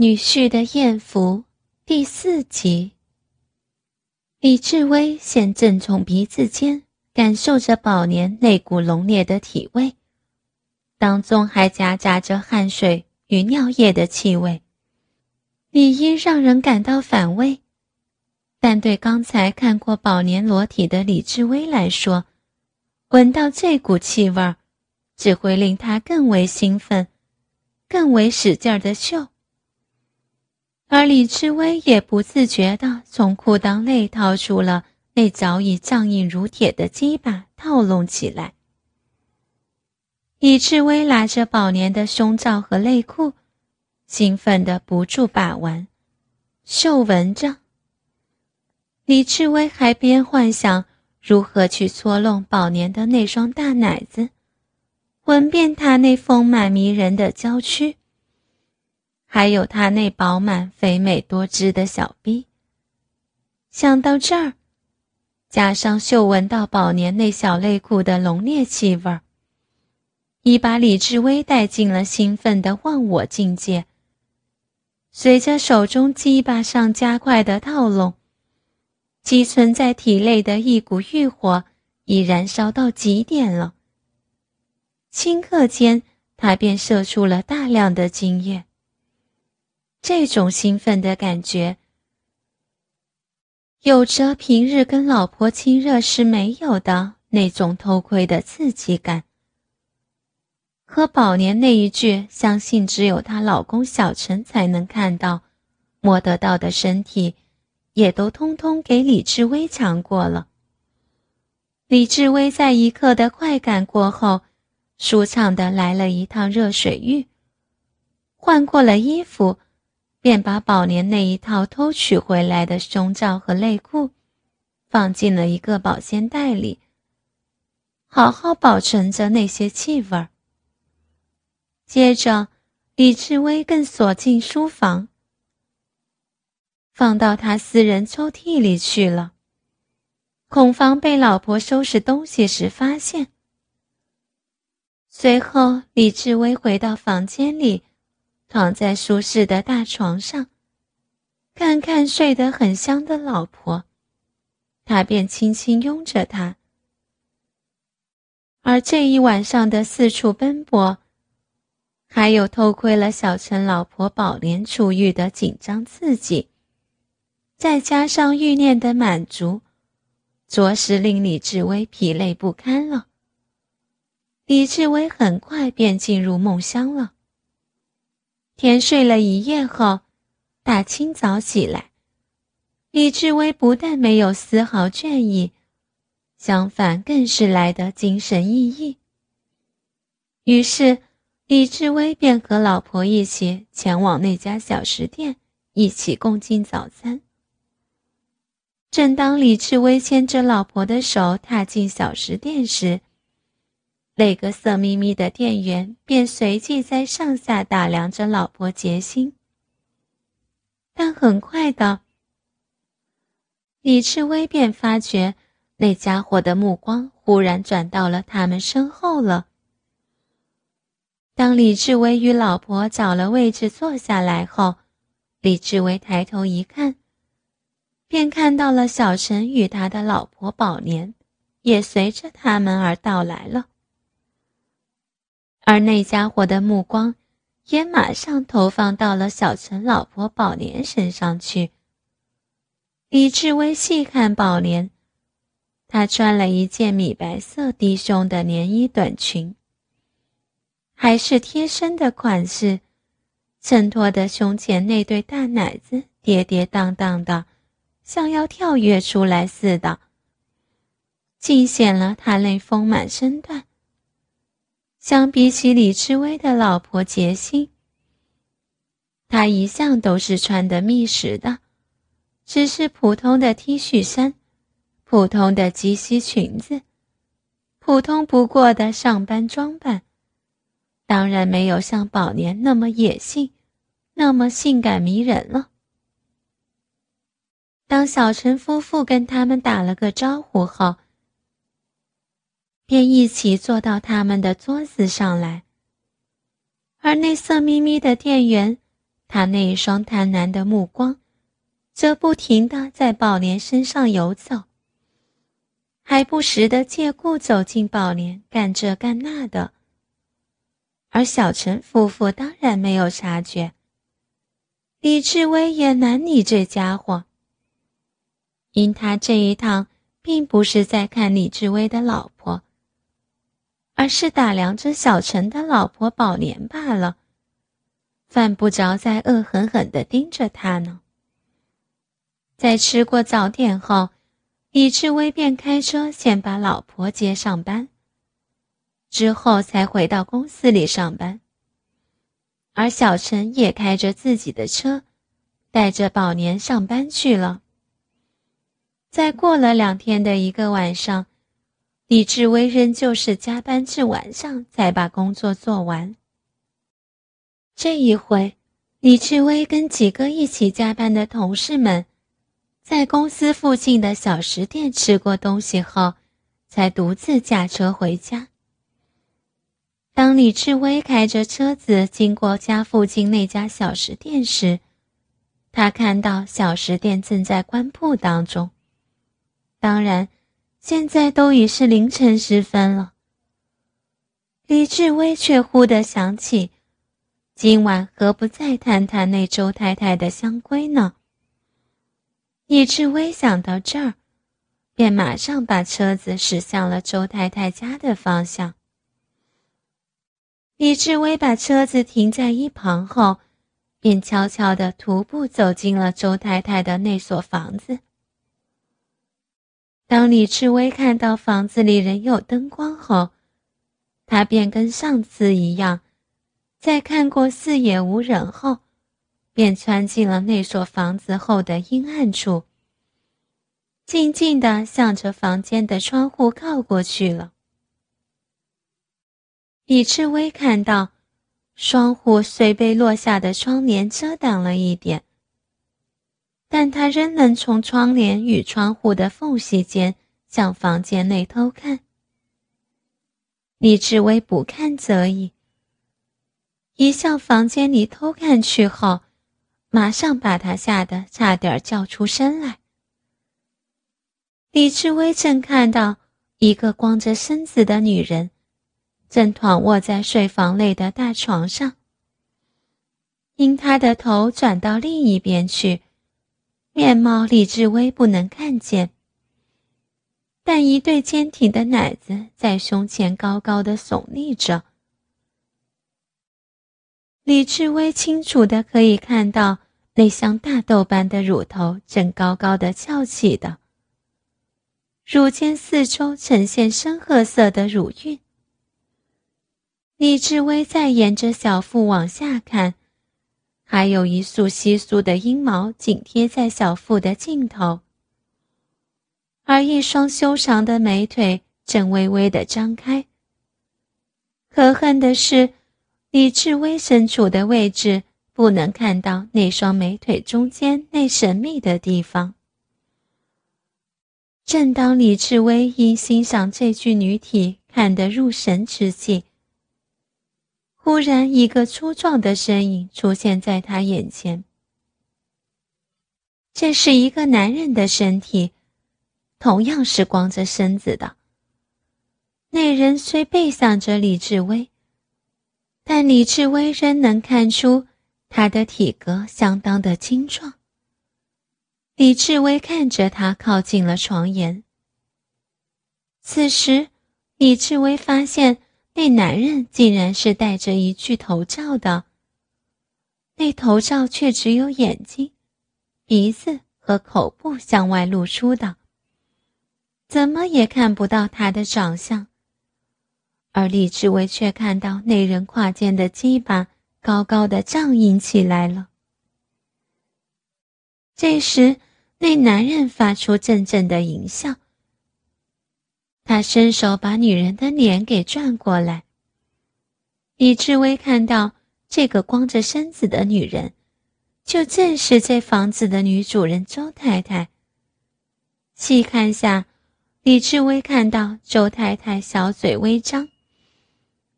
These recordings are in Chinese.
女婿的艳福第四集。李志威先正从鼻子间感受着宝年那股浓烈的体味，当中还夹杂着汗水与尿液的气味，理应让人感到反胃。但对刚才看过宝年裸体的李志威来说，闻到这股气味只会令他更为兴奋，更为使劲儿的嗅。而李志威也不自觉地从裤裆内掏出了那早已僵硬如铁的鸡巴，套拢起来。李志威拿着宝年的胸罩和内裤，兴奋地不住把玩、嗅闻着。李志威还边幻想如何去搓弄宝年的那双大奶子，闻遍他那丰满迷人的娇躯。还有他那饱满、肥美多汁的小臂。想到这儿，加上嗅闻到宝年那小内裤的浓烈气味儿，已把李志威带进了兴奋的忘我境界。随着手中鸡巴上加快的套拢，积存在体内的一股欲火已燃烧到极点了。顷刻间，他便射出了大量的精液。这种兴奋的感觉，有着平日跟老婆亲热时没有的那种偷窥的刺激感，和宝年那一句“相信只有她老公小陈才能看到、摸得到的身体”，也都通通给李志威抢过了。李志威在一刻的快感过后，舒畅的来了一趟热水浴，换过了衣服。便把宝莲那一套偷取回来的胸罩和内裤，放进了一个保鲜袋里，好好保存着那些气味儿。接着，李志威更锁进书房，放到他私人抽屉里去了，恐防被老婆收拾东西时发现。随后，李志威回到房间里。躺在舒适的大床上，看看睡得很香的老婆，他便轻轻拥着她。而这一晚上的四处奔波，还有偷窥了小陈老婆宝莲出狱的紧张刺激，再加上欲念的满足，着实令李志威疲累不堪了。李志威很快便进入梦乡了。天睡了一夜后，大清早起来，李志威不但没有丝毫倦意，相反更是来得精神奕奕。于是，李志威便和老婆一起前往那家小食店，一起共进早餐。正当李志威牵着老婆的手踏进小食店时，那个色眯眯的店员便随即在上下打量着老婆杰心，但很快的，李赤威便发觉那家伙的目光忽然转到了他们身后了。当李志威与老婆找了位置坐下来后，李志威抬头一看，便看到了小陈与他的老婆宝莲，也随着他们而到来了。而那家伙的目光，也马上投放到了小陈老婆宝莲身上去。李志威细看宝莲，她穿了一件米白色低胸的连衣短裙，还是贴身的款式，衬托的胸前那对大奶子跌跌荡荡的，像要跳跃出来似的，尽显了她那丰满身段。相比起李志威的老婆杰心，他一向都是穿的密实的，只是普通的 T 恤衫，普通的及膝裙子，普通不过的上班装扮，当然没有像宝年那么野性，那么性感迷人了。当小陈夫妇跟他们打了个招呼后，便一起坐到他们的桌子上来，而那色眯眯的店员，他那一双贪婪的目光，则不停地在宝莲身上游走，还不时地借故走进宝莲干这干那的。而小陈夫妇当然没有察觉。李志威也难你这家伙，因他这一趟并不是在看李志威的老婆，而是打量着小陈的老婆宝莲罢了。犯不着再恶狠狠地盯着他呢。在吃过早点后，李志威便开车先把老婆接上班，之后才回到公司里上班。而小陈也开着自己的车，带着宝莲上班去了。再过了两天的一个晚上，李志威仍旧是加班至晚上才把工作做完。这一回，李志威跟几个一起加班的同事们，在公司附近的小食店吃过东西后，才独自驾车回家。当李志威开着车子经过家附近那家小食店时，他看到小食店正在关铺当中。当然，现在都已是凌晨时分了。李志威却忽地想起。今晚何不再谈谈那周太太的香闺呢？李志威想到这儿，便马上把车子驶向了周太太家的方向。李志威把车子停在一旁后，便悄悄地徒步走进了周太太的那所房子。当李志威看到房子里仍有灯光后，他便跟上次一样。在看过四野无人后，便窜进了那所房子后的阴暗处，静静地向着房间的窗户靠过去了。李志威看到，窗户虽被落下的窗帘遮挡了一点，但他仍能从窗帘与窗户的缝隙间向房间内偷看。李志威不看则已。一向房间里偷看去后，马上把他吓得差点叫出声来。李志威正看到一个光着身子的女人，正躺卧在睡房内的大床上。因她的头转到另一边去，面貌李志威不能看见，但一对坚挺的奶子在胸前高高的耸立着。李志威清楚的可以看到，那像大豆般的乳头正高高的翘起的，乳尖四周呈现深褐色的乳晕。李志威再沿着小腹往下看，还有一束稀疏的阴毛紧贴在小腹的尽头，而一双修长的美腿正微微的张开。可恨的是。李志威身处的位置不能看到那双美腿中间那神秘的地方。正当李志威因欣赏这具女体看得入神之际，忽然一个粗壮的身影出现在他眼前。这是一个男人的身体，同样是光着身子的。那人虽背向着李志威。但李志威仍能看出他的体格相当的精壮。李志威看着他靠近了床沿。此时，李志威发现那男人竟然是戴着一具头罩的，那头罩却只有眼睛、鼻子和口部向外露出的，怎么也看不到他的长相。而李志伟却看到那人胯间的鸡巴高高的胀硬起来了。这时，那男人发出阵阵的淫笑。他伸手把女人的脸给转过来。李志威看到这个光着身子的女人，就正是这房子的女主人周太太。细看下，李志威看到周太太小嘴微张。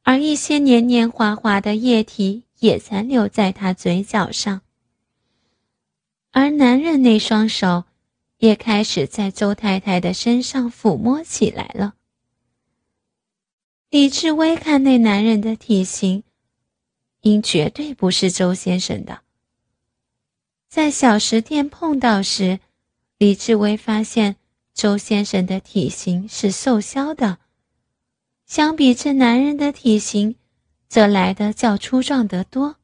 而一些黏黏滑滑的液体也残留在她嘴角上，而男人那双手也开始在周太太的身上抚摸起来了。李志威看那男人的体型，应绝对不是周先生的。在小食店碰到时，李志威发现周先生的体型是瘦削的，相比这男人的体型，则来得较粗壮得多，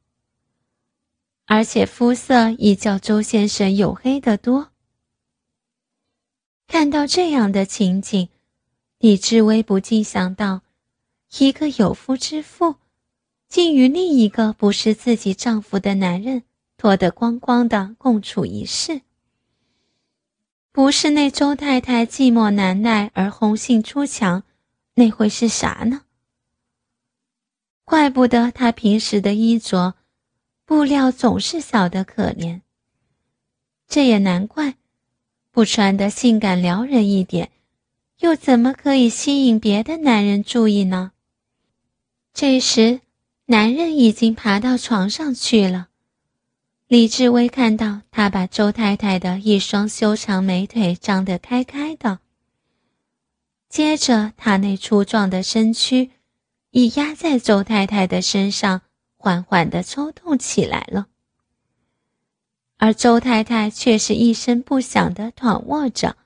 而且肤色亦较周先生黝黑得多。看到这样的情景，李志威不禁想到。一个有夫之妇，竟与另一个不是自己丈夫的男人脱得光光的共处一室，不是那周太太寂寞难耐而红杏出墙，那会是啥呢？怪不得她平时的衣着，布料总是小得可怜。这也难怪，不穿得性感撩人一点，又怎么可以吸引别的男人注意呢？这时，男人已经爬到床上去了。李志威看到他把周太太的一双修长美腿张得开开的，接着他那粗壮的身躯已压在周太太的身上，缓缓地抽动起来了。而周太太却是一声不响地躺卧着。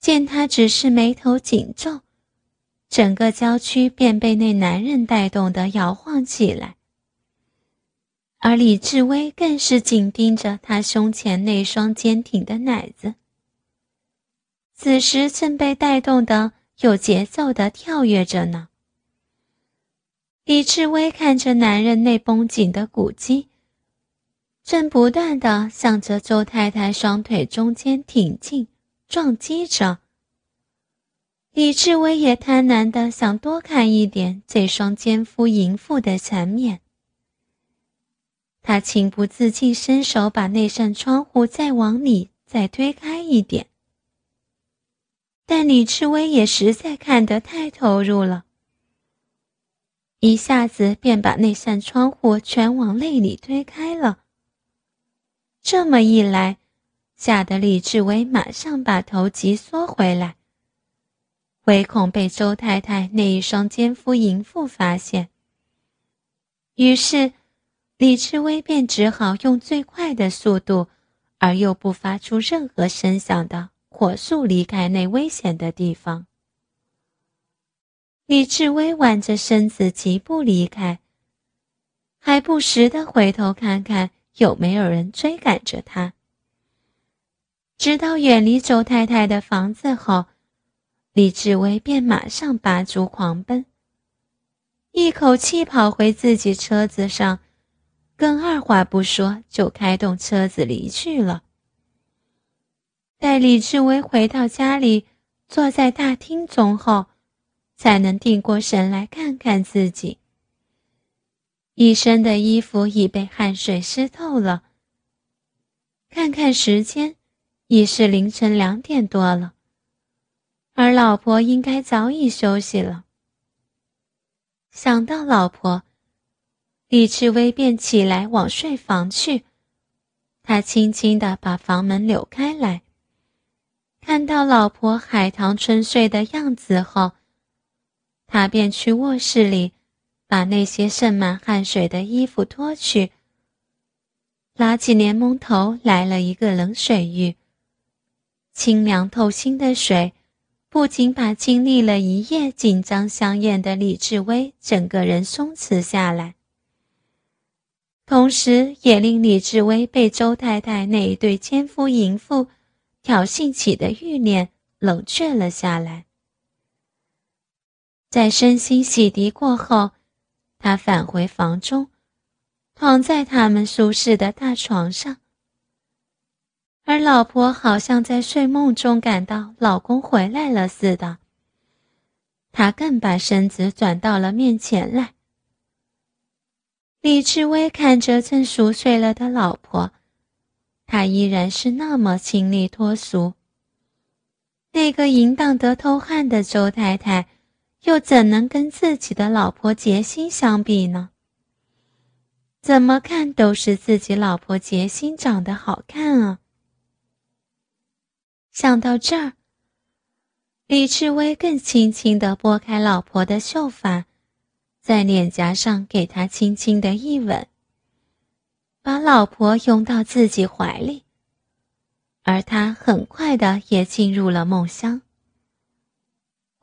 见他只是眉头紧皱。整个郊区便被那男人带动的摇晃起来，而李志威更是紧盯着他胸前那双坚挺的奶子。此时正被带动的有节奏的跳跃着呢。李志威看着男人那绷紧的骨肌，正不断的向着周太太双腿中间挺进，撞击着。李志威也贪婪的想多看一点这双奸夫淫妇的残面。他情不自禁伸手把那扇窗户再往里再推开一点，但李志威也实在看得太投入了，一下子便把那扇窗户全往内里推开了。这么一来，吓得李志威马上把头急缩回来。唯恐被周太太那一双奸夫淫妇发现，于是李志威便只好用最快的速度，而又不发出任何声响的火速离开那危险的地方。李志威挽着身子疾步离开，还不时的回头看看有没有人追赶着他。直到远离周太太的房子后。李志威便马上拔足狂奔，一口气跑回自己车子上，更二话不说就开动车子离去了。待李志威回到家里，坐在大厅中后，才能定过神来看看自己。一身的衣服已被汗水湿透了。看看时间，已是凌晨两点多了。而老婆应该早已休息了。想到老婆，李志威便起来往睡房去。他轻轻地把房门扭开来，看到老婆海棠春睡的样子后，他便去卧室里，把那些渗满汗水的衣服脱去，拉起莲蓬头来了一个冷水浴，清凉透心的水。不仅把经历了一夜紧张香艳的李志威整个人松弛下来，同时也令李志威被周太太那一对奸夫淫妇挑衅起的欲念冷却了下来。在身心洗涤过后，他返回房中，躺在他们舒适的大床上。而老婆好像在睡梦中感到老公回来了似的，她更把身子转到了面前来。李志威看着正熟睡了的老婆，他依然是那么清丽脱俗。那个淫荡得偷汗的周太太，又怎能跟自己的老婆杰心相比呢？怎么看都是自己老婆杰心长得好看啊！想到这儿，李志威更轻轻地拨开老婆的秀发，在脸颊上给她轻轻的一吻，把老婆拥到自己怀里，而他很快的也进入了梦乡。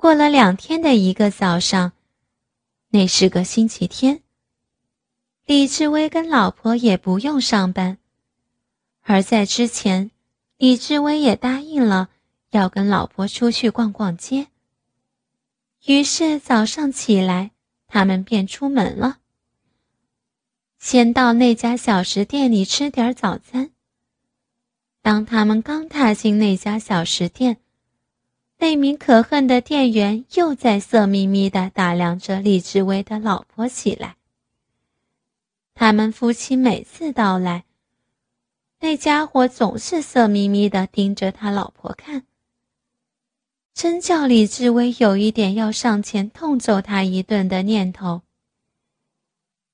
过了两天的一个早上，那是个星期天。李志威跟老婆也不用上班，而在之前，李志威也答应了要跟老婆出去逛逛街。于是早上起来，他们便出门了，先到那家小食店里吃点早餐。当他们刚踏进那家小食店，那名可恨的店员又在色眯眯地打量着李志威的老婆起来。他们夫妻每次到来，那家伙总是色眯眯的盯着他老婆看，真叫李志威有一点要上前痛揍他一顿的念头。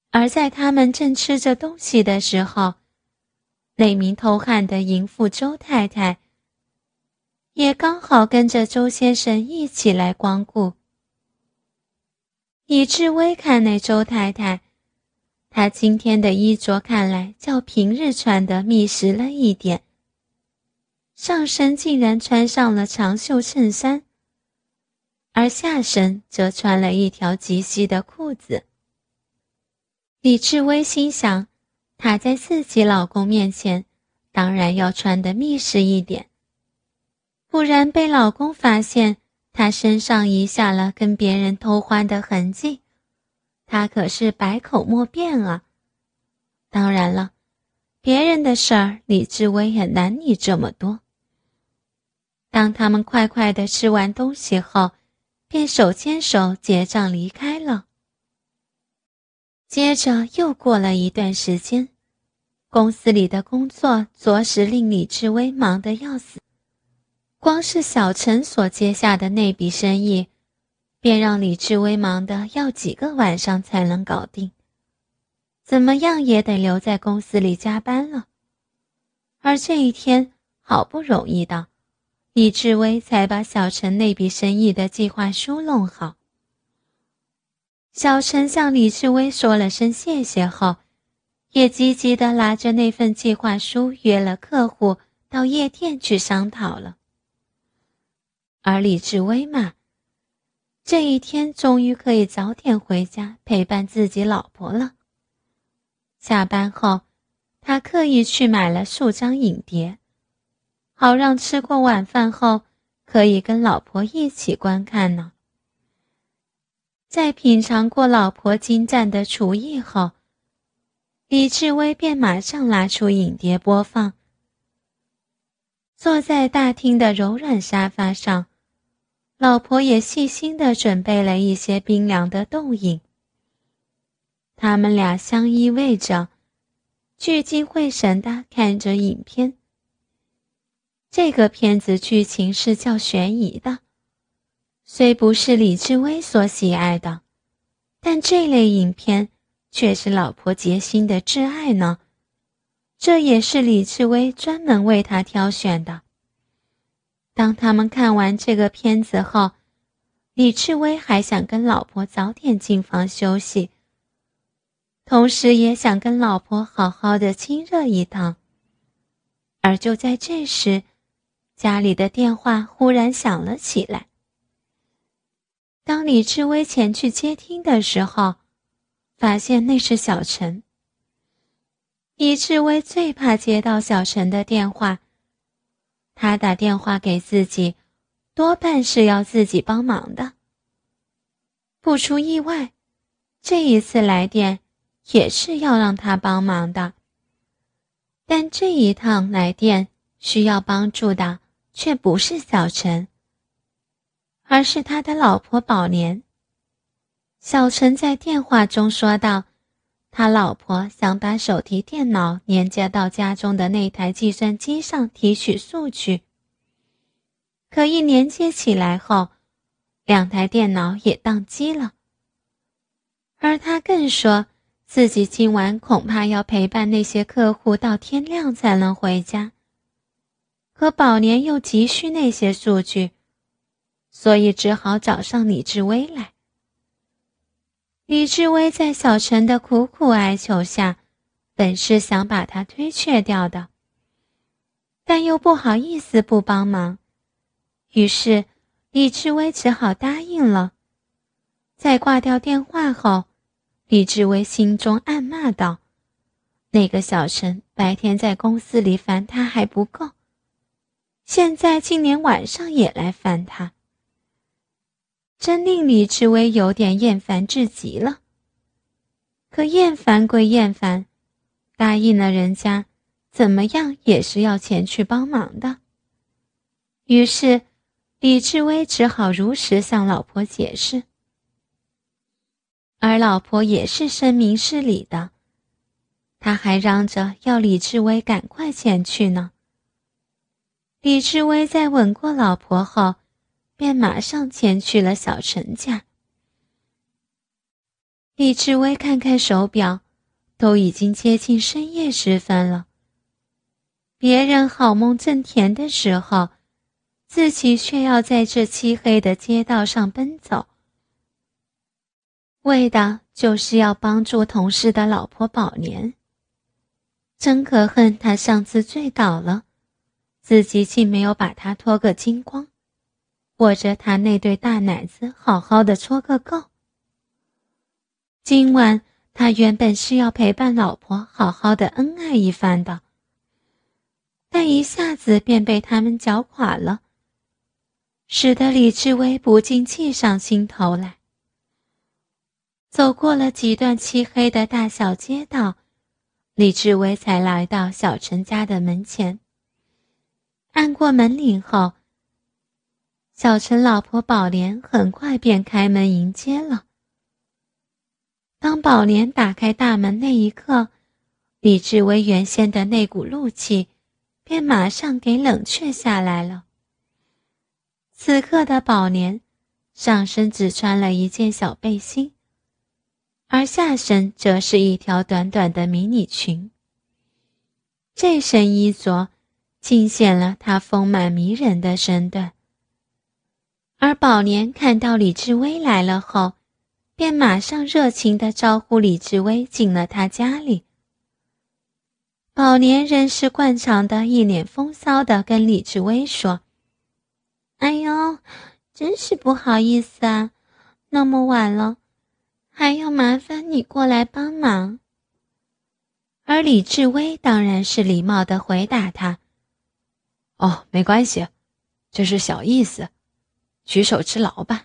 而在他们正吃着东西的时候，那名偷汉的淫妇周太太也刚好跟着周先生一起来光顾。李志威看那周太太。她今天的衣着看来较平日穿的密实了一点，上身竟然穿上了长袖衬衫，而下身则穿了一条及膝的裤子。李志威心想，她在自己老公面前，当然要穿的密实一点，不然被老公发现她身上遗下了跟别人偷欢的痕迹。他可是百口莫辩啊！当然了，别人的事儿李志威也难你这么多。当他们快快的吃完东西后，便手牵手结账离开了。接着又过了一段时间，公司里的工作着实令李志威忙得要死，光是小陈所接下的那笔生意。便让李志威忙得要几个晚上才能搞定，怎么样也得留在公司里加班了。而这一天好不容易的，李志威才把小陈那笔生意的计划书弄好。小陈向李志威说了声谢谢后，也积极的拿着那份计划书约了客户到夜店去商讨了。而李志威嘛。这一天终于可以早点回家陪伴自己老婆了。下班后，他刻意去买了数张影碟，好让吃过晚饭后可以跟老婆一起观看呢。在品尝过老婆精湛的厨艺后，李志威便马上拿出影碟播放，坐在大厅的柔软沙发上。老婆也细心的准备了一些冰凉的冻饮。他们俩相依偎着，聚精会神的看着影片。这个片子剧情是较悬疑的，虽不是李志威所喜爱的，但这类影片却是老婆杰心的挚爱呢。这也是李志威专门为他挑选的。当他们看完这个片子后，李志威还想跟老婆早点进房休息，同时也想跟老婆好好的亲热一趟。而就在这时，家里的电话忽然响了起来。当李志威前去接听的时候，发现那是小陈。李志威最怕接到小陈的电话。他打电话给自己，多半是要自己帮忙的。不出意外，这一次来电也是要让他帮忙的。但这一趟来电需要帮助的却不是小陈，而是他的老婆宝莲。小陈在电话中说道。他老婆想把手提电脑连接到家中的那台计算机上提取数据，可一连接起来后，两台电脑也宕机了。而他更说自己今晚恐怕要陪伴那些客户到天亮才能回家。可宝莲又急需那些数据，所以只好找上李志威来。李志威在小陈的苦苦哀求下，本是想把他推却掉的，但又不好意思不帮忙，于是李志威只好答应了。在挂掉电话后。李志威心中暗骂道：“那个小陈白天在公司里烦他还不够，现在竟连晚上也来烦他，真令李志威有点厌烦至极了。可厌烦归厌烦，答应了人家，怎么样也是要前去帮忙的。于是，李志威只好如实向老婆解释。”而老婆也是深明事理的，他还嚷着要李志威赶快前去呢。李志威在吻过老婆后，便马上前去了小陈家。李志威看看手表，都已经接近深夜时分了。别人好梦正甜的时候，自己却要在这漆黑的街道上奔走。为的就是要帮助同事的老婆宝年。真可恨，他上次醉倒了，自己竟没有把他脱个精光，握着他那对大奶子好好的搓个够。今晚他原本是要陪伴老婆好好的恩爱一番的，但一下子便被他们搅垮了，使得李志威不禁气上心头来。走过了几段漆黑的大小街道，李志威才来到小陈家的门前。按过门铃后，小陈老婆宝莲很快便开门迎接了。当宝莲打开大门那一刻，李志威原先的那股怒气便马上给冷却下来了。此刻的宝莲上身只穿了一件小背心。而下身则是一条短短的迷你裙。这身衣着，尽显了她丰满迷人的身段。而宝莲看到李志威来了后，便马上热情地招呼李志威进了他家里。宝莲仍是惯常的一脸风骚地跟李志威说：“哎呦，真是不好意思啊，那么晚了。”还要麻烦你过来帮忙。而李志威当然是礼貌的回答他：“哦，没关系，这是小意思，举手之劳吧。”